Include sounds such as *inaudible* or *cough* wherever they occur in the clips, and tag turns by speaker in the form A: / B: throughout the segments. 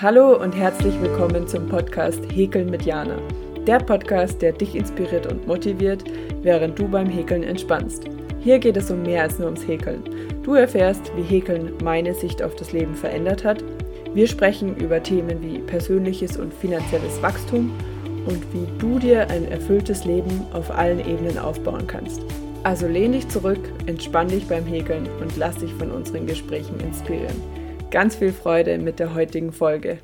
A: Hallo und herzlich willkommen zum Podcast Häkeln mit Jana. Der Podcast, der dich inspiriert und motiviert, während du beim Häkeln entspannst. Hier geht es um mehr als nur ums Häkeln. Du erfährst, wie Häkeln meine Sicht auf das Leben verändert hat. Wir sprechen über Themen wie persönliches und finanzielles Wachstum und wie du dir ein erfülltes Leben auf allen Ebenen aufbauen kannst. Also lehn dich zurück, entspann dich beim Häkeln und lass dich von unseren Gesprächen inspirieren ganz viel Freude mit der heutigen Folge.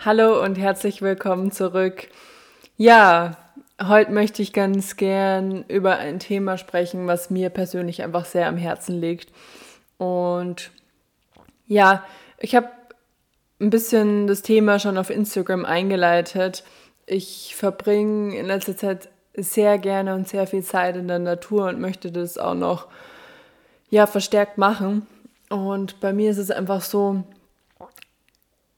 A: Hallo und herzlich willkommen zurück. Ja, heute möchte ich ganz gern über ein Thema sprechen, was mir persönlich einfach sehr am Herzen liegt. Und ja, ich habe ein bisschen das Thema schon auf Instagram eingeleitet. Ich verbringe in letzter Zeit sehr gerne und sehr viel Zeit in der Natur und möchte das auch noch ja verstärkt machen. Und bei mir ist es einfach so,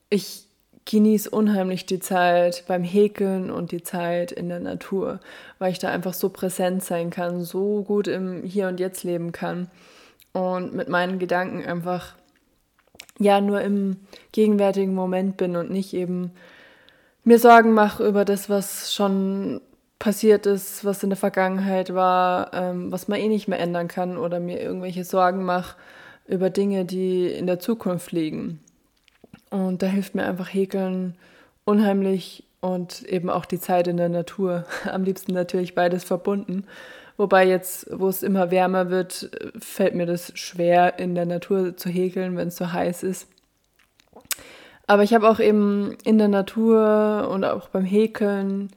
A: ich genieße unheimlich die Zeit beim Häkeln und die Zeit in der Natur, weil ich da einfach so präsent sein kann, so gut im Hier und Jetzt leben kann und mit meinen Gedanken einfach ja nur im gegenwärtigen Moment bin und nicht eben mir Sorgen mache über das, was schon passiert ist, was in der Vergangenheit war, ähm, was man eh nicht mehr ändern kann oder mir irgendwelche Sorgen mache über Dinge, die in der Zukunft liegen. Und da hilft mir einfach Häkeln unheimlich und eben auch die Zeit in der Natur. *laughs* Am liebsten natürlich beides verbunden. Wobei jetzt, wo es immer wärmer wird, fällt mir das schwer, in der Natur zu häkeln, wenn es so heiß ist. Aber ich habe auch eben in der Natur und auch beim Häkeln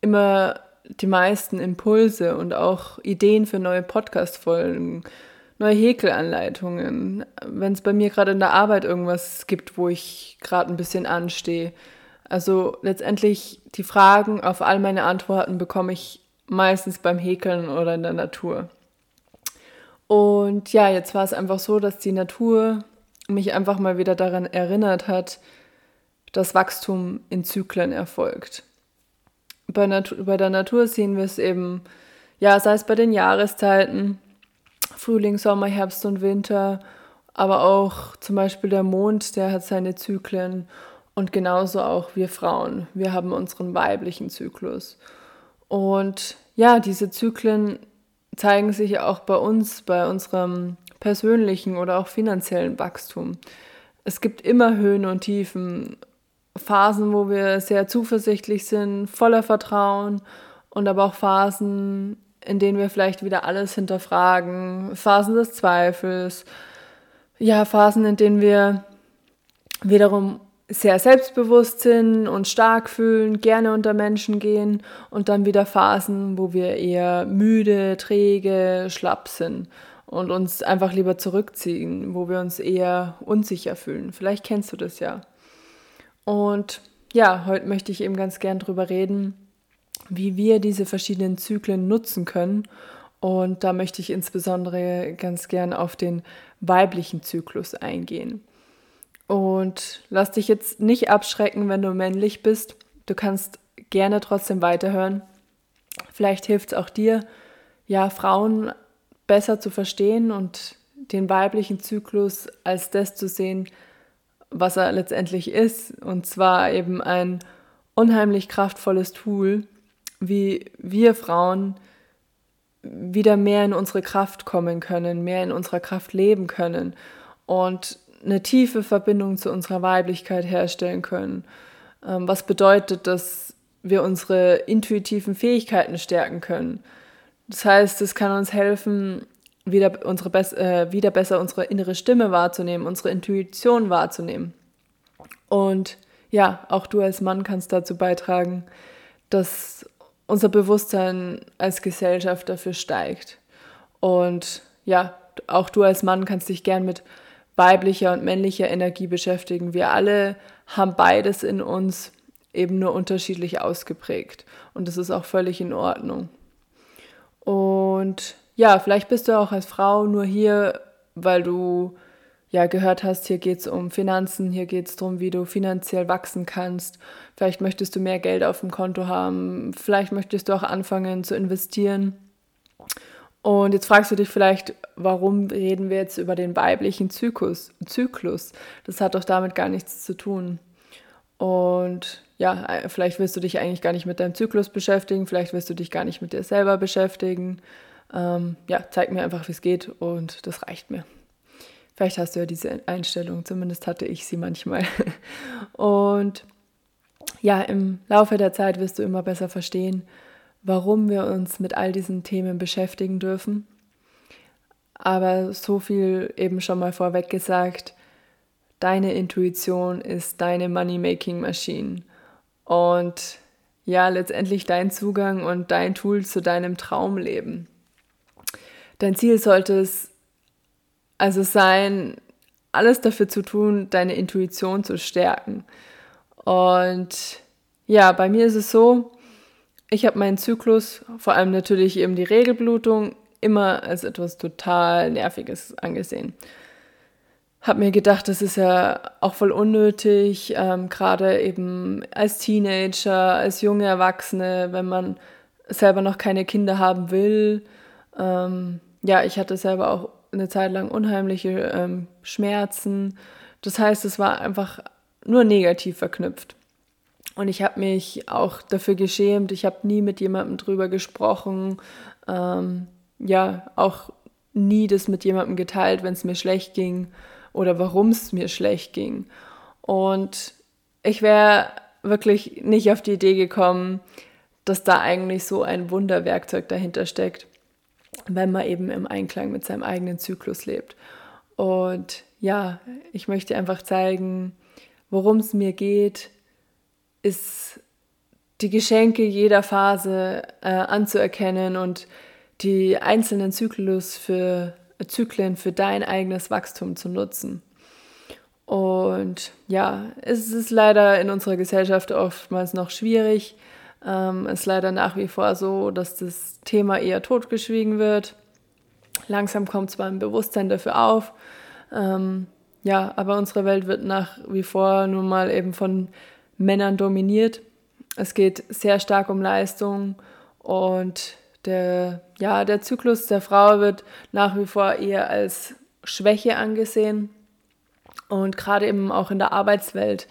A: immer die meisten Impulse und auch Ideen für neue Podcast-Folgen neue Häkelanleitungen, wenn es bei mir gerade in der Arbeit irgendwas gibt, wo ich gerade ein bisschen anstehe. Also letztendlich die Fragen auf all meine Antworten bekomme ich meistens beim Häkeln oder in der Natur. Und ja, jetzt war es einfach so, dass die Natur mich einfach mal wieder daran erinnert hat, dass Wachstum in Zyklen erfolgt. Bei, Natur, bei der Natur sehen wir es eben, ja, sei es bei den Jahreszeiten, Frühling, Sommer, Herbst und Winter, aber auch zum Beispiel der Mond, der hat seine Zyklen und genauso auch wir Frauen. Wir haben unseren weiblichen Zyklus. Und ja, diese Zyklen zeigen sich auch bei uns, bei unserem persönlichen oder auch finanziellen Wachstum. Es gibt immer Höhen und Tiefen, Phasen, wo wir sehr zuversichtlich sind, voller Vertrauen und aber auch Phasen, in denen wir vielleicht wieder alles hinterfragen, Phasen des Zweifels, ja, Phasen, in denen wir wiederum sehr selbstbewusst sind und stark fühlen, gerne unter Menschen gehen und dann wieder Phasen, wo wir eher müde, träge, schlapp sind und uns einfach lieber zurückziehen, wo wir uns eher unsicher fühlen. Vielleicht kennst du das ja. Und ja, heute möchte ich eben ganz gern drüber reden, wie wir diese verschiedenen Zyklen nutzen können. Und da möchte ich insbesondere ganz gern auf den weiblichen Zyklus eingehen. Und lass dich jetzt nicht abschrecken, wenn du männlich bist. Du kannst gerne trotzdem weiterhören. Vielleicht hilft es auch dir, ja, Frauen besser zu verstehen und den weiblichen Zyklus als das zu sehen, was er letztendlich ist. Und zwar eben ein unheimlich kraftvolles Tool, wie wir Frauen wieder mehr in unsere Kraft kommen können, mehr in unserer Kraft leben können und eine tiefe Verbindung zu unserer Weiblichkeit herstellen können. Ähm, was bedeutet, dass wir unsere intuitiven Fähigkeiten stärken können. Das heißt, es kann uns helfen, wieder, unsere äh, wieder besser unsere innere Stimme wahrzunehmen, unsere Intuition wahrzunehmen. Und ja, auch du als Mann kannst dazu beitragen, dass unser Bewusstsein als Gesellschaft dafür steigt. Und ja, auch du als Mann kannst dich gern mit weiblicher und männlicher Energie beschäftigen. Wir alle haben beides in uns, eben nur unterschiedlich ausgeprägt. Und das ist auch völlig in Ordnung. Und ja, vielleicht bist du auch als Frau nur hier, weil du ja gehört hast, hier geht es um Finanzen, hier geht es darum, wie du finanziell wachsen kannst. Vielleicht möchtest du mehr Geld auf dem Konto haben, vielleicht möchtest du auch anfangen zu investieren. Und jetzt fragst du dich vielleicht, warum reden wir jetzt über den weiblichen Zyklus? Zyklus? Das hat doch damit gar nichts zu tun. Und ja, vielleicht willst du dich eigentlich gar nicht mit deinem Zyklus beschäftigen, vielleicht willst du dich gar nicht mit dir selber beschäftigen. Ähm, ja, zeig mir einfach, wie es geht und das reicht mir. Vielleicht hast du ja diese Einstellung, zumindest hatte ich sie manchmal. *laughs* Und ja, im Laufe der Zeit wirst du immer besser verstehen, warum wir uns mit all diesen Themen beschäftigen dürfen. Aber so viel eben schon mal vorweg gesagt, deine Intuition ist deine Money-Making-Maschine. Und ja, letztendlich dein Zugang und dein Tool zu deinem Traumleben. Dein Ziel sollte es also sein, alles dafür zu tun, deine Intuition zu stärken. Und ja, bei mir ist es so, ich habe meinen Zyklus, vor allem natürlich eben die Regelblutung, immer als etwas total Nerviges angesehen. Habe mir gedacht, das ist ja auch voll unnötig, ähm, gerade eben als Teenager, als junge Erwachsene, wenn man selber noch keine Kinder haben will. Ähm, ja, ich hatte selber auch eine Zeit lang unheimliche ähm, Schmerzen. Das heißt, es war einfach nur negativ verknüpft. Und ich habe mich auch dafür geschämt. Ich habe nie mit jemandem drüber gesprochen. Ähm, ja, auch nie das mit jemandem geteilt, wenn es mir schlecht ging oder warum es mir schlecht ging. Und ich wäre wirklich nicht auf die Idee gekommen, dass da eigentlich so ein Wunderwerkzeug dahinter steckt wenn man eben im Einklang mit seinem eigenen Zyklus lebt. Und ja, ich möchte einfach zeigen, worum es mir geht, ist die Geschenke jeder Phase äh, anzuerkennen und die einzelnen Zyklus für, Zyklen für dein eigenes Wachstum zu nutzen. Und ja, es ist leider in unserer Gesellschaft oftmals noch schwierig, ähm, ist leider nach wie vor so, dass das Thema eher totgeschwiegen wird. Langsam kommt zwar ein Bewusstsein dafür auf, ähm, ja, aber unsere Welt wird nach wie vor nun mal eben von Männern dominiert. Es geht sehr stark um Leistung und der, ja, der Zyklus der Frau wird nach wie vor eher als Schwäche angesehen. Und gerade eben auch in der Arbeitswelt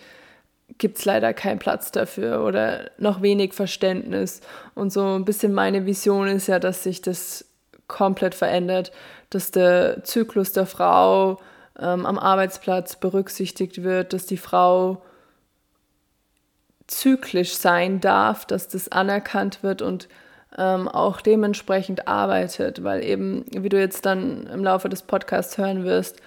A: gibt es leider keinen Platz dafür oder noch wenig Verständnis. Und so ein bisschen meine Vision ist ja, dass sich das komplett verändert, dass der Zyklus der Frau ähm, am Arbeitsplatz berücksichtigt wird, dass die Frau zyklisch sein darf, dass das anerkannt wird und ähm, auch dementsprechend arbeitet, weil eben, wie du jetzt dann im Laufe des Podcasts hören wirst,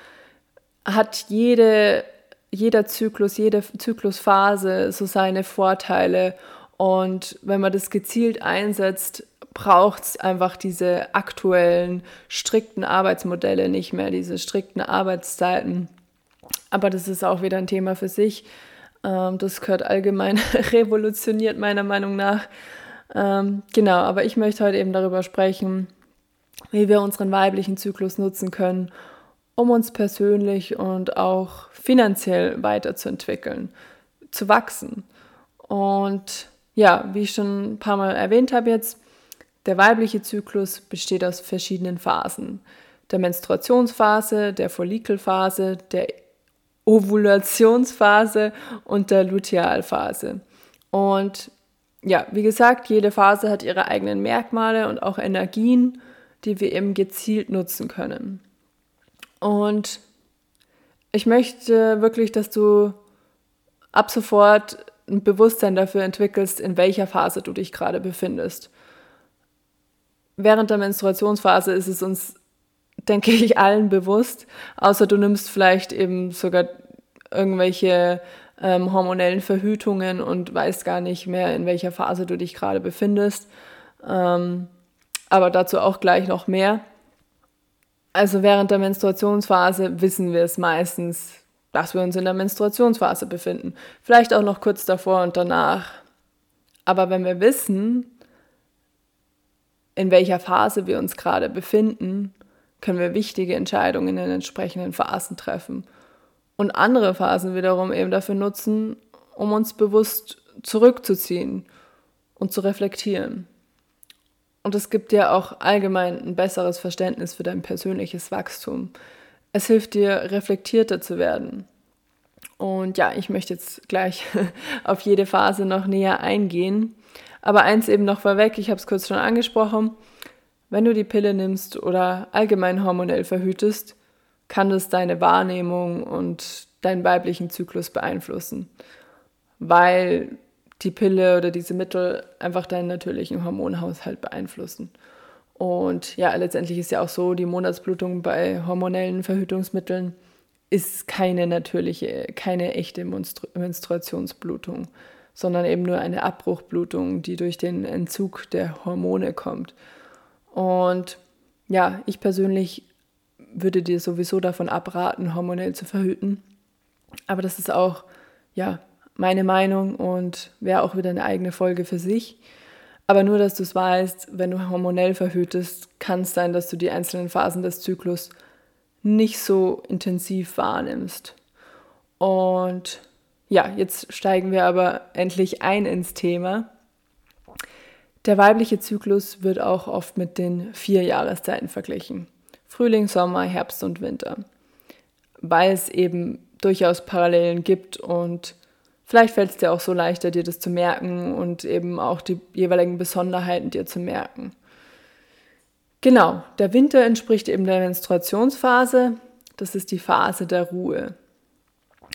A: hat jede jeder Zyklus, jede Zyklusphase so seine Vorteile. Und wenn man das gezielt einsetzt, braucht es einfach diese aktuellen, strikten Arbeitsmodelle nicht mehr, diese strikten Arbeitszeiten. Aber das ist auch wieder ein Thema für sich. Ähm, das gehört allgemein *laughs* revolutioniert, meiner Meinung nach. Ähm, genau, aber ich möchte heute eben darüber sprechen, wie wir unseren weiblichen Zyklus nutzen können, um uns persönlich und auch finanziell weiterzuentwickeln, zu wachsen. Und ja, wie ich schon ein paar Mal erwähnt habe jetzt, der weibliche Zyklus besteht aus verschiedenen Phasen. Der Menstruationsphase, der Follikelphase, der Ovulationsphase und der Lutealphase. Und ja, wie gesagt, jede Phase hat ihre eigenen Merkmale und auch Energien, die wir eben gezielt nutzen können. Und ich möchte wirklich, dass du ab sofort ein Bewusstsein dafür entwickelst, in welcher Phase du dich gerade befindest. Während der Menstruationsphase ist es uns, denke ich, allen bewusst, außer du nimmst vielleicht eben sogar irgendwelche ähm, hormonellen Verhütungen und weißt gar nicht mehr, in welcher Phase du dich gerade befindest. Ähm, aber dazu auch gleich noch mehr. Also während der Menstruationsphase wissen wir es meistens, dass wir uns in der Menstruationsphase befinden. Vielleicht auch noch kurz davor und danach. Aber wenn wir wissen, in welcher Phase wir uns gerade befinden, können wir wichtige Entscheidungen in den entsprechenden Phasen treffen. Und andere Phasen wiederum eben dafür nutzen, um uns bewusst zurückzuziehen und zu reflektieren. Und es gibt dir auch allgemein ein besseres Verständnis für dein persönliches Wachstum. Es hilft dir, reflektierter zu werden. Und ja, ich möchte jetzt gleich *laughs* auf jede Phase noch näher eingehen. Aber eins eben noch vorweg, ich habe es kurz schon angesprochen. Wenn du die Pille nimmst oder allgemein hormonell verhütest, kann das deine Wahrnehmung und deinen weiblichen Zyklus beeinflussen, weil die Pille oder diese Mittel einfach deinen natürlichen Hormonhaushalt beeinflussen. Und ja, letztendlich ist ja auch so, die Monatsblutung bei hormonellen Verhütungsmitteln ist keine natürliche, keine echte Menstru Menstruationsblutung, sondern eben nur eine Abbruchblutung, die durch den Entzug der Hormone kommt. Und ja, ich persönlich würde dir sowieso davon abraten, hormonell zu verhüten. Aber das ist auch, ja, meine Meinung und wäre auch wieder eine eigene Folge für sich. Aber nur, dass du es weißt, wenn du hormonell verhütest, kann es sein, dass du die einzelnen Phasen des Zyklus nicht so intensiv wahrnimmst. Und ja, jetzt steigen wir aber endlich ein ins Thema. Der weibliche Zyklus wird auch oft mit den vier Jahreszeiten verglichen. Frühling, Sommer, Herbst und Winter. Weil es eben durchaus Parallelen gibt und vielleicht fällt es dir auch so leichter, dir das zu merken und eben auch die jeweiligen Besonderheiten dir zu merken. Genau, der Winter entspricht eben der Menstruationsphase. Das ist die Phase der Ruhe.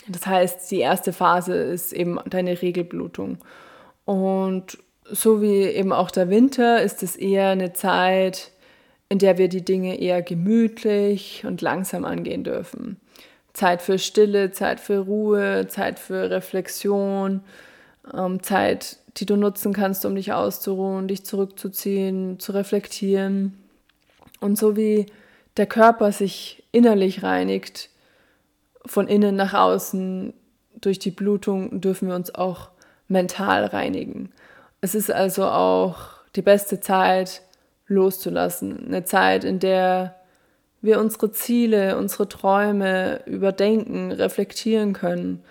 A: Das heißt, die erste Phase ist eben deine Regelblutung. Und so wie eben auch der Winter ist es eher eine Zeit, in der wir die Dinge eher gemütlich und langsam angehen dürfen. Zeit für Stille, Zeit für Ruhe, Zeit für Reflexion, ähm, Zeit, die du nutzen kannst, um dich auszuruhen, dich zurückzuziehen, zu reflektieren. Und so wie der Körper sich innerlich reinigt, von innen nach außen durch die Blutung, dürfen wir uns auch mental reinigen. Es ist also auch die beste Zeit loszulassen. Eine Zeit, in der wir unsere Ziele, unsere Träume überdenken, reflektieren können.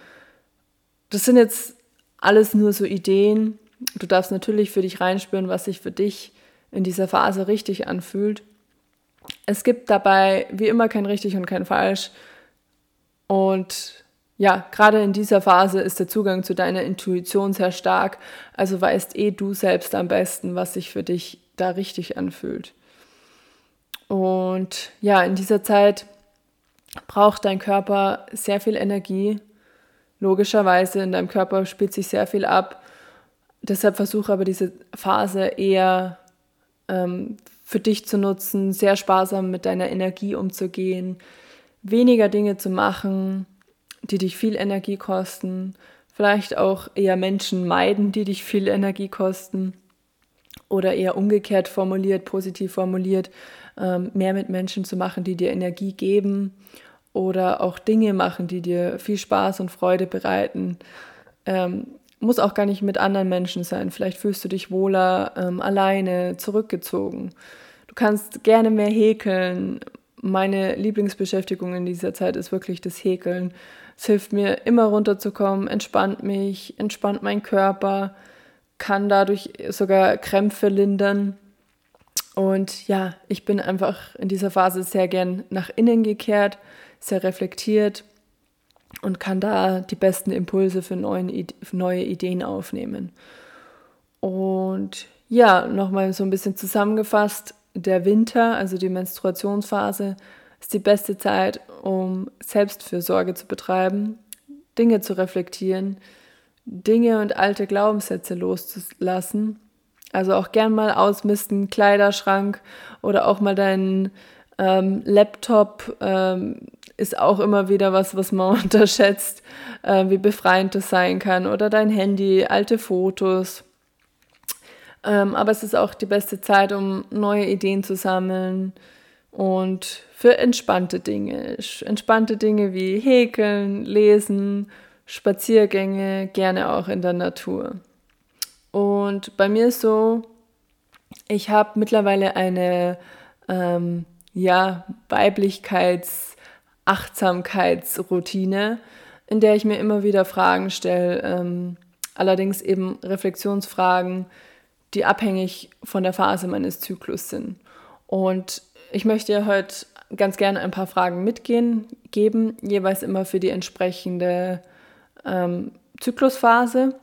A: Das sind jetzt alles nur so Ideen. Du darfst natürlich für dich reinspüren, was sich für dich in dieser Phase richtig anfühlt. Es gibt dabei wie immer kein richtig und kein falsch. Und ja, gerade in dieser Phase ist der Zugang zu deiner Intuition sehr stark. Also weißt eh du selbst am besten, was sich für dich da richtig anfühlt. Und ja, in dieser Zeit braucht dein Körper sehr viel Energie. Logischerweise in deinem Körper spielt sich sehr viel ab. Deshalb versuche aber diese Phase eher ähm, für dich zu nutzen, sehr sparsam mit deiner Energie umzugehen, weniger Dinge zu machen, die dich viel Energie kosten, vielleicht auch eher Menschen meiden, die dich viel Energie kosten oder eher umgekehrt formuliert, positiv formuliert, mehr mit Menschen zu machen, die dir Energie geben oder auch Dinge machen, die dir viel Spaß und Freude bereiten. Ähm, muss auch gar nicht mit anderen Menschen sein. Vielleicht fühlst du dich wohler ähm, alleine, zurückgezogen. Du kannst gerne mehr häkeln. Meine Lieblingsbeschäftigung in dieser Zeit ist wirklich das Häkeln. Es hilft mir immer runterzukommen, entspannt mich, entspannt meinen Körper, kann dadurch sogar Krämpfe lindern. Und ja, ich bin einfach in dieser Phase sehr gern nach innen gekehrt, sehr reflektiert und kann da die besten Impulse für, neuen, für neue Ideen aufnehmen. Und ja, nochmal so ein bisschen zusammengefasst, der Winter, also die Menstruationsphase, ist die beste Zeit, um Selbstfürsorge zu betreiben, Dinge zu reflektieren, Dinge und alte Glaubenssätze loszulassen. Also auch gern mal ausmisten, Kleiderschrank oder auch mal deinen ähm, Laptop ähm, ist auch immer wieder was, was man *laughs* unterschätzt, äh, wie befreiend das sein kann. Oder dein Handy, alte Fotos. Ähm, aber es ist auch die beste Zeit, um neue Ideen zu sammeln und für entspannte Dinge. Entspannte Dinge wie Häkeln, Lesen, Spaziergänge, gerne auch in der Natur. Und bei mir ist so, ich habe mittlerweile eine ähm, ja, Weiblichkeits-, Achtsamkeitsroutine, in der ich mir immer wieder Fragen stelle, ähm, allerdings eben Reflexionsfragen, die abhängig von der Phase meines Zyklus sind. Und ich möchte dir heute ganz gerne ein paar Fragen mitgehen, geben, jeweils immer für die entsprechende ähm, Zyklusphase.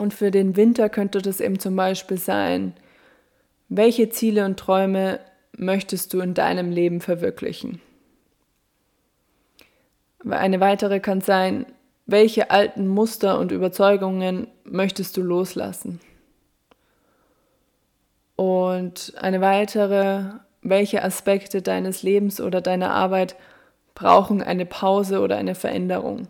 A: Und für den Winter könnte das eben zum Beispiel sein, welche Ziele und Träume möchtest du in deinem Leben verwirklichen? Eine weitere kann sein, welche alten Muster und Überzeugungen möchtest du loslassen? Und eine weitere, welche Aspekte deines Lebens oder deiner Arbeit brauchen eine Pause oder eine Veränderung?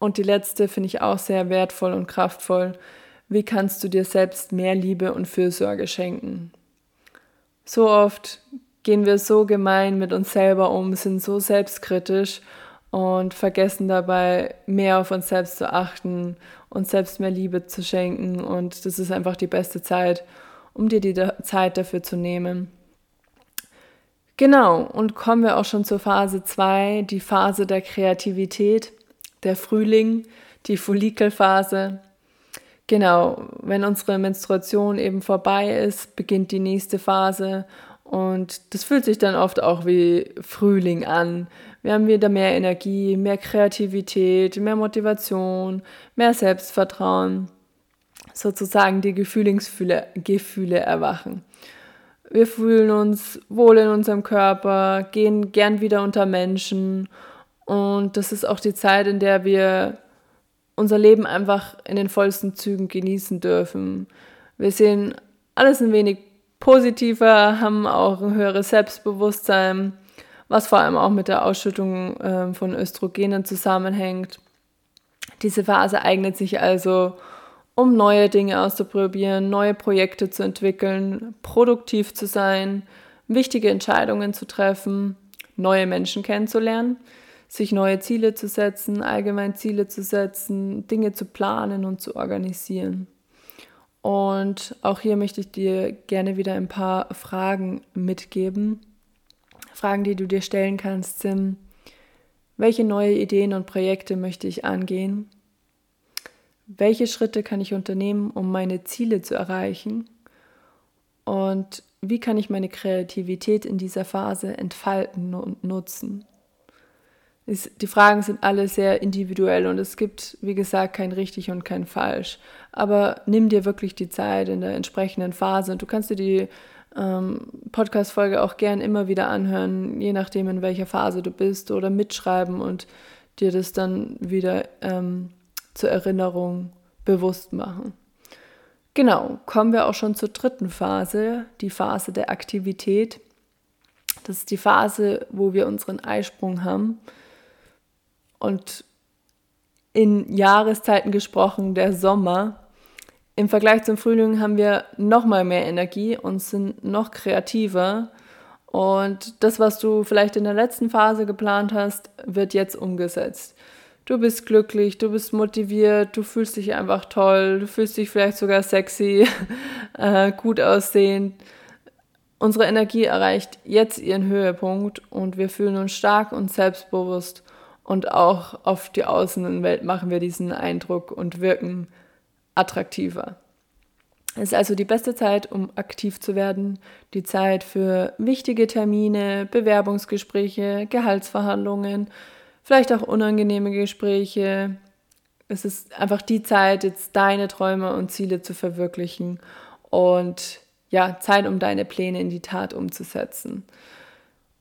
A: Und die letzte finde ich auch sehr wertvoll und kraftvoll. Wie kannst du dir selbst mehr Liebe und Fürsorge schenken? So oft gehen wir so gemein mit uns selber um, sind so selbstkritisch und vergessen dabei mehr auf uns selbst zu achten, uns selbst mehr Liebe zu schenken. Und das ist einfach die beste Zeit, um dir die Zeit dafür zu nehmen. Genau, und kommen wir auch schon zur Phase 2, die Phase der Kreativität, der Frühling, die Follikelphase. Genau, wenn unsere Menstruation eben vorbei ist, beginnt die nächste Phase und das fühlt sich dann oft auch wie Frühling an. Wir haben wieder mehr Energie, mehr Kreativität, mehr Motivation, mehr Selbstvertrauen. Sozusagen die Gefühlingsgefühle Gefühle erwachen. Wir fühlen uns wohl in unserem Körper, gehen gern wieder unter Menschen. Und das ist auch die Zeit, in der wir unser Leben einfach in den vollsten Zügen genießen dürfen. Wir sehen alles ein wenig positiver, haben auch ein höheres Selbstbewusstsein, was vor allem auch mit der Ausschüttung äh, von Östrogenen zusammenhängt. Diese Phase eignet sich also, um neue Dinge auszuprobieren, neue Projekte zu entwickeln, produktiv zu sein, wichtige Entscheidungen zu treffen, neue Menschen kennenzulernen, sich neue Ziele zu setzen, allgemein Ziele zu setzen, Dinge zu planen und zu organisieren. Und auch hier möchte ich dir gerne wieder ein paar Fragen mitgeben. Fragen, die du dir stellen kannst, sind, welche neue Ideen und Projekte möchte ich angehen? Welche Schritte kann ich unternehmen, um meine Ziele zu erreichen? Und wie kann ich meine Kreativität in dieser Phase entfalten und nutzen? Die Fragen sind alle sehr individuell und es gibt, wie gesagt, kein richtig und kein falsch. Aber nimm dir wirklich die Zeit in der entsprechenden Phase. Du kannst dir die ähm, Podcast-Folge auch gern immer wieder anhören, je nachdem, in welcher Phase du bist, oder mitschreiben und dir das dann wieder ähm, zur Erinnerung bewusst machen. Genau, kommen wir auch schon zur dritten Phase, die Phase der Aktivität. Das ist die Phase, wo wir unseren Eisprung haben. Und in Jahreszeiten gesprochen, der Sommer. Im Vergleich zum Frühling haben wir noch mal mehr Energie und sind noch kreativer. Und das, was du vielleicht in der letzten Phase geplant hast, wird jetzt umgesetzt. Du bist glücklich, du bist motiviert, du fühlst dich einfach toll, du fühlst dich vielleicht sogar sexy, *laughs* äh, gut aussehend. Unsere Energie erreicht jetzt ihren Höhepunkt und wir fühlen uns stark und selbstbewusst und auch auf die Außenwelt machen wir diesen Eindruck und wirken attraktiver. Es ist also die beste Zeit, um aktiv zu werden, die Zeit für wichtige Termine, Bewerbungsgespräche, Gehaltsverhandlungen, vielleicht auch unangenehme Gespräche. Es ist einfach die Zeit, jetzt deine Träume und Ziele zu verwirklichen und ja, Zeit, um deine Pläne in die Tat umzusetzen.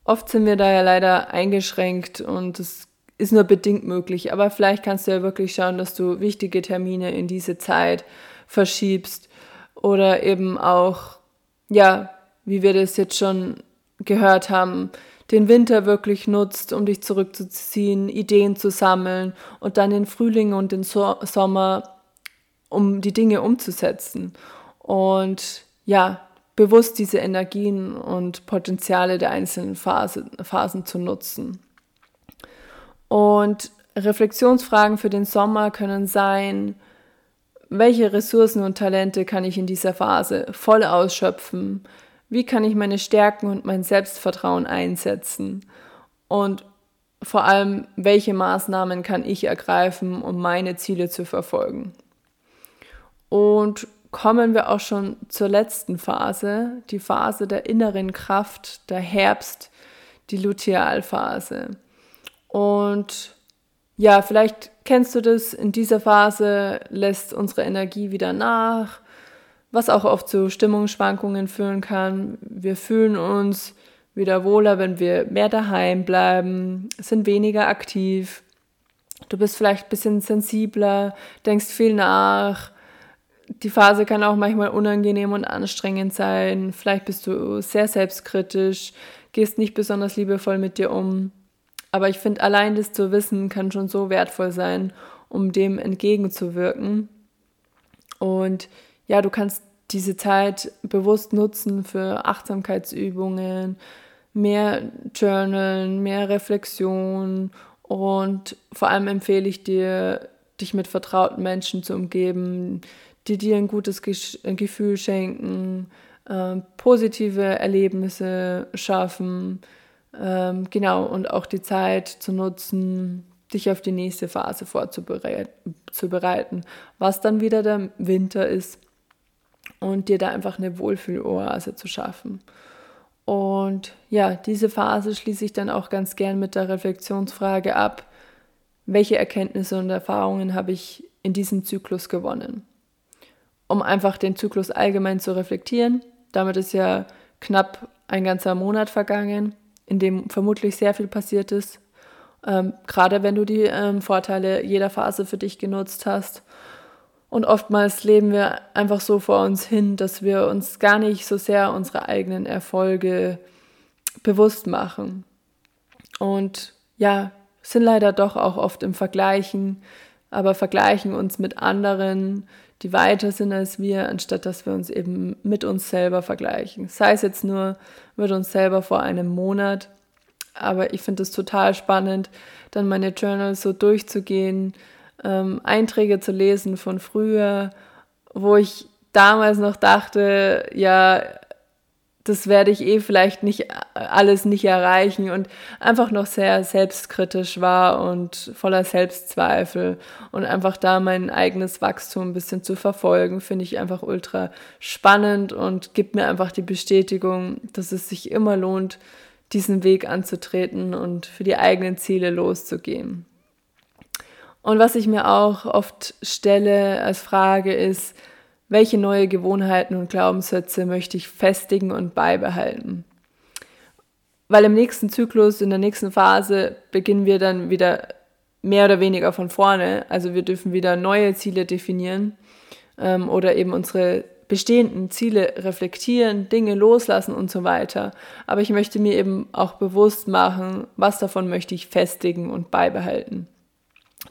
A: Oft sind wir da ja leider eingeschränkt und es ist nur bedingt möglich. Aber vielleicht kannst du ja wirklich schauen, dass du wichtige Termine in diese Zeit verschiebst oder eben auch, ja, wie wir das jetzt schon gehört haben, den Winter wirklich nutzt, um dich zurückzuziehen, Ideen zu sammeln und dann den Frühling und den so Sommer, um die Dinge umzusetzen. Und ja, bewusst diese Energien und Potenziale der einzelnen Phase, Phasen zu nutzen. Und Reflexionsfragen für den Sommer können sein, welche Ressourcen und Talente kann ich in dieser Phase voll ausschöpfen? Wie kann ich meine Stärken und mein Selbstvertrauen einsetzen? Und vor allem, welche Maßnahmen kann ich ergreifen, um meine Ziele zu verfolgen? Und kommen wir auch schon zur letzten Phase, die Phase der inneren Kraft, der Herbst, die Lutealphase. Und ja, vielleicht kennst du das, in dieser Phase lässt unsere Energie wieder nach, was auch oft zu Stimmungsschwankungen führen kann. Wir fühlen uns wieder wohler, wenn wir mehr daheim bleiben, sind weniger aktiv. Du bist vielleicht ein bisschen sensibler, denkst viel nach, die Phase kann auch manchmal unangenehm und anstrengend sein. Vielleicht bist du sehr selbstkritisch, gehst nicht besonders liebevoll mit dir um. Aber ich finde, allein das zu wissen, kann schon so wertvoll sein, um dem entgegenzuwirken. Und ja, du kannst diese Zeit bewusst nutzen für Achtsamkeitsübungen, mehr Journalen, mehr Reflexion und vor allem empfehle ich dir, dich mit vertrauten Menschen zu umgeben, die dir ein gutes Gefühl schenken, äh, positive Erlebnisse schaffen, äh, genau, und auch die Zeit zu nutzen, dich auf die nächste Phase vorzubereiten, was dann wieder der Winter ist und dir da einfach eine Wohlfühloase zu schaffen. Und ja, diese Phase schließe ich dann auch ganz gern mit der Reflexionsfrage ab, welche Erkenntnisse und Erfahrungen habe ich in diesem Zyklus gewonnen? um einfach den Zyklus allgemein zu reflektieren. Damit ist ja knapp ein ganzer Monat vergangen, in dem vermutlich sehr viel passiert ist. Ähm, gerade wenn du die ähm, Vorteile jeder Phase für dich genutzt hast. Und oftmals leben wir einfach so vor uns hin, dass wir uns gar nicht so sehr unsere eigenen Erfolge bewusst machen. Und ja, sind leider doch auch oft im Vergleichen, aber vergleichen uns mit anderen, die weiter sind als wir, anstatt dass wir uns eben mit uns selber vergleichen. Sei es jetzt nur mit uns selber vor einem Monat. Aber ich finde es total spannend, dann meine Journals so durchzugehen, ähm, Einträge zu lesen von früher, wo ich damals noch dachte, ja, das werde ich eh vielleicht nicht alles nicht erreichen und einfach noch sehr selbstkritisch war und voller Selbstzweifel und einfach da mein eigenes Wachstum ein bisschen zu verfolgen, finde ich einfach ultra spannend und gibt mir einfach die Bestätigung, dass es sich immer lohnt, diesen Weg anzutreten und für die eigenen Ziele loszugehen. Und was ich mir auch oft stelle als Frage ist, welche neue Gewohnheiten und Glaubenssätze möchte ich festigen und beibehalten? Weil im nächsten Zyklus, in der nächsten Phase, beginnen wir dann wieder mehr oder weniger von vorne. Also wir dürfen wieder neue Ziele definieren ähm, oder eben unsere bestehenden Ziele reflektieren, Dinge loslassen und so weiter. Aber ich möchte mir eben auch bewusst machen, was davon möchte ich festigen und beibehalten,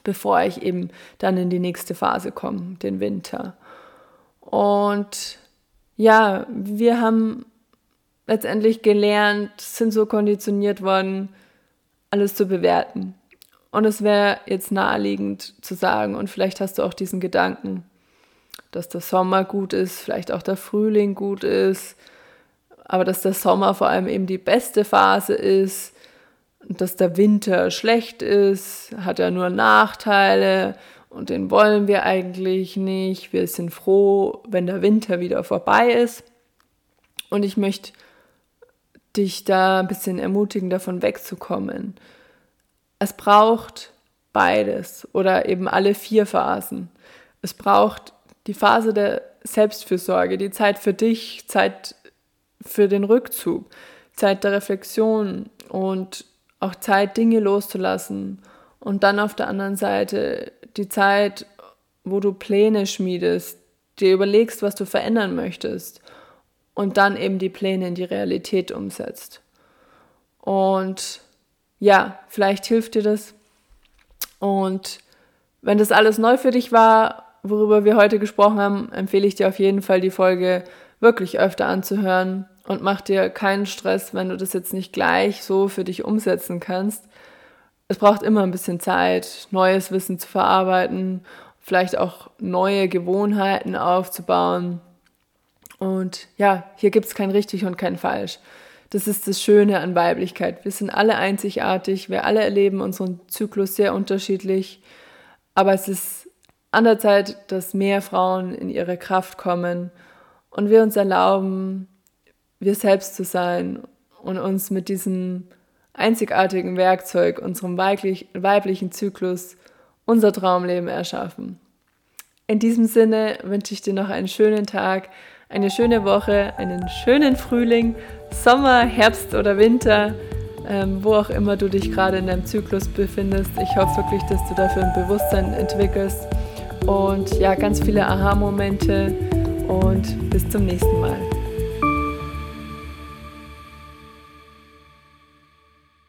A: bevor ich eben dann in die nächste Phase komme, den Winter. Und ja, wir haben letztendlich gelernt, sind so konditioniert worden, alles zu bewerten. Und es wäre jetzt naheliegend zu sagen, und vielleicht hast du auch diesen Gedanken, dass der Sommer gut ist, vielleicht auch der Frühling gut ist, aber dass der Sommer vor allem eben die beste Phase ist, dass der Winter schlecht ist, hat er nur Nachteile und den wollen wir eigentlich nicht. Wir sind froh, wenn der Winter wieder vorbei ist. Und ich möchte dich da ein bisschen ermutigen, davon wegzukommen. Es braucht beides oder eben alle vier Phasen. Es braucht die Phase der Selbstfürsorge, die Zeit für dich, Zeit für den Rückzug, Zeit der Reflexion und auch Zeit, Dinge loszulassen. Und dann auf der anderen Seite die Zeit, wo du Pläne schmiedest, dir überlegst, was du verändern möchtest und dann eben die Pläne in die Realität umsetzt. Und ja, vielleicht hilft dir das. Und wenn das alles neu für dich war, worüber wir heute gesprochen haben, empfehle ich dir auf jeden Fall die Folge wirklich öfter anzuhören und mach dir keinen Stress, wenn du das jetzt nicht gleich so für dich umsetzen kannst, es braucht immer ein bisschen Zeit, neues Wissen zu verarbeiten, vielleicht auch neue Gewohnheiten aufzubauen. Und ja, hier gibt es kein richtig und kein falsch. Das ist das Schöne an Weiblichkeit. Wir sind alle einzigartig, wir alle erleben unseren Zyklus sehr unterschiedlich, aber es ist an der Zeit, dass mehr Frauen in ihre Kraft kommen und wir uns erlauben, wir selbst zu sein und uns mit diesem einzigartigen Werkzeug, unserem weiblich, weiblichen Zyklus, unser Traumleben erschaffen. In diesem Sinne wünsche ich dir noch einen schönen Tag, eine schöne Woche, einen schönen Frühling, Sommer, Herbst oder Winter, ähm, wo auch immer du dich gerade in deinem Zyklus befindest. Ich hoffe wirklich, dass du dafür ein Bewusstsein entwickelst und ja, ganz viele Aha-Momente und bis zum nächsten Mal.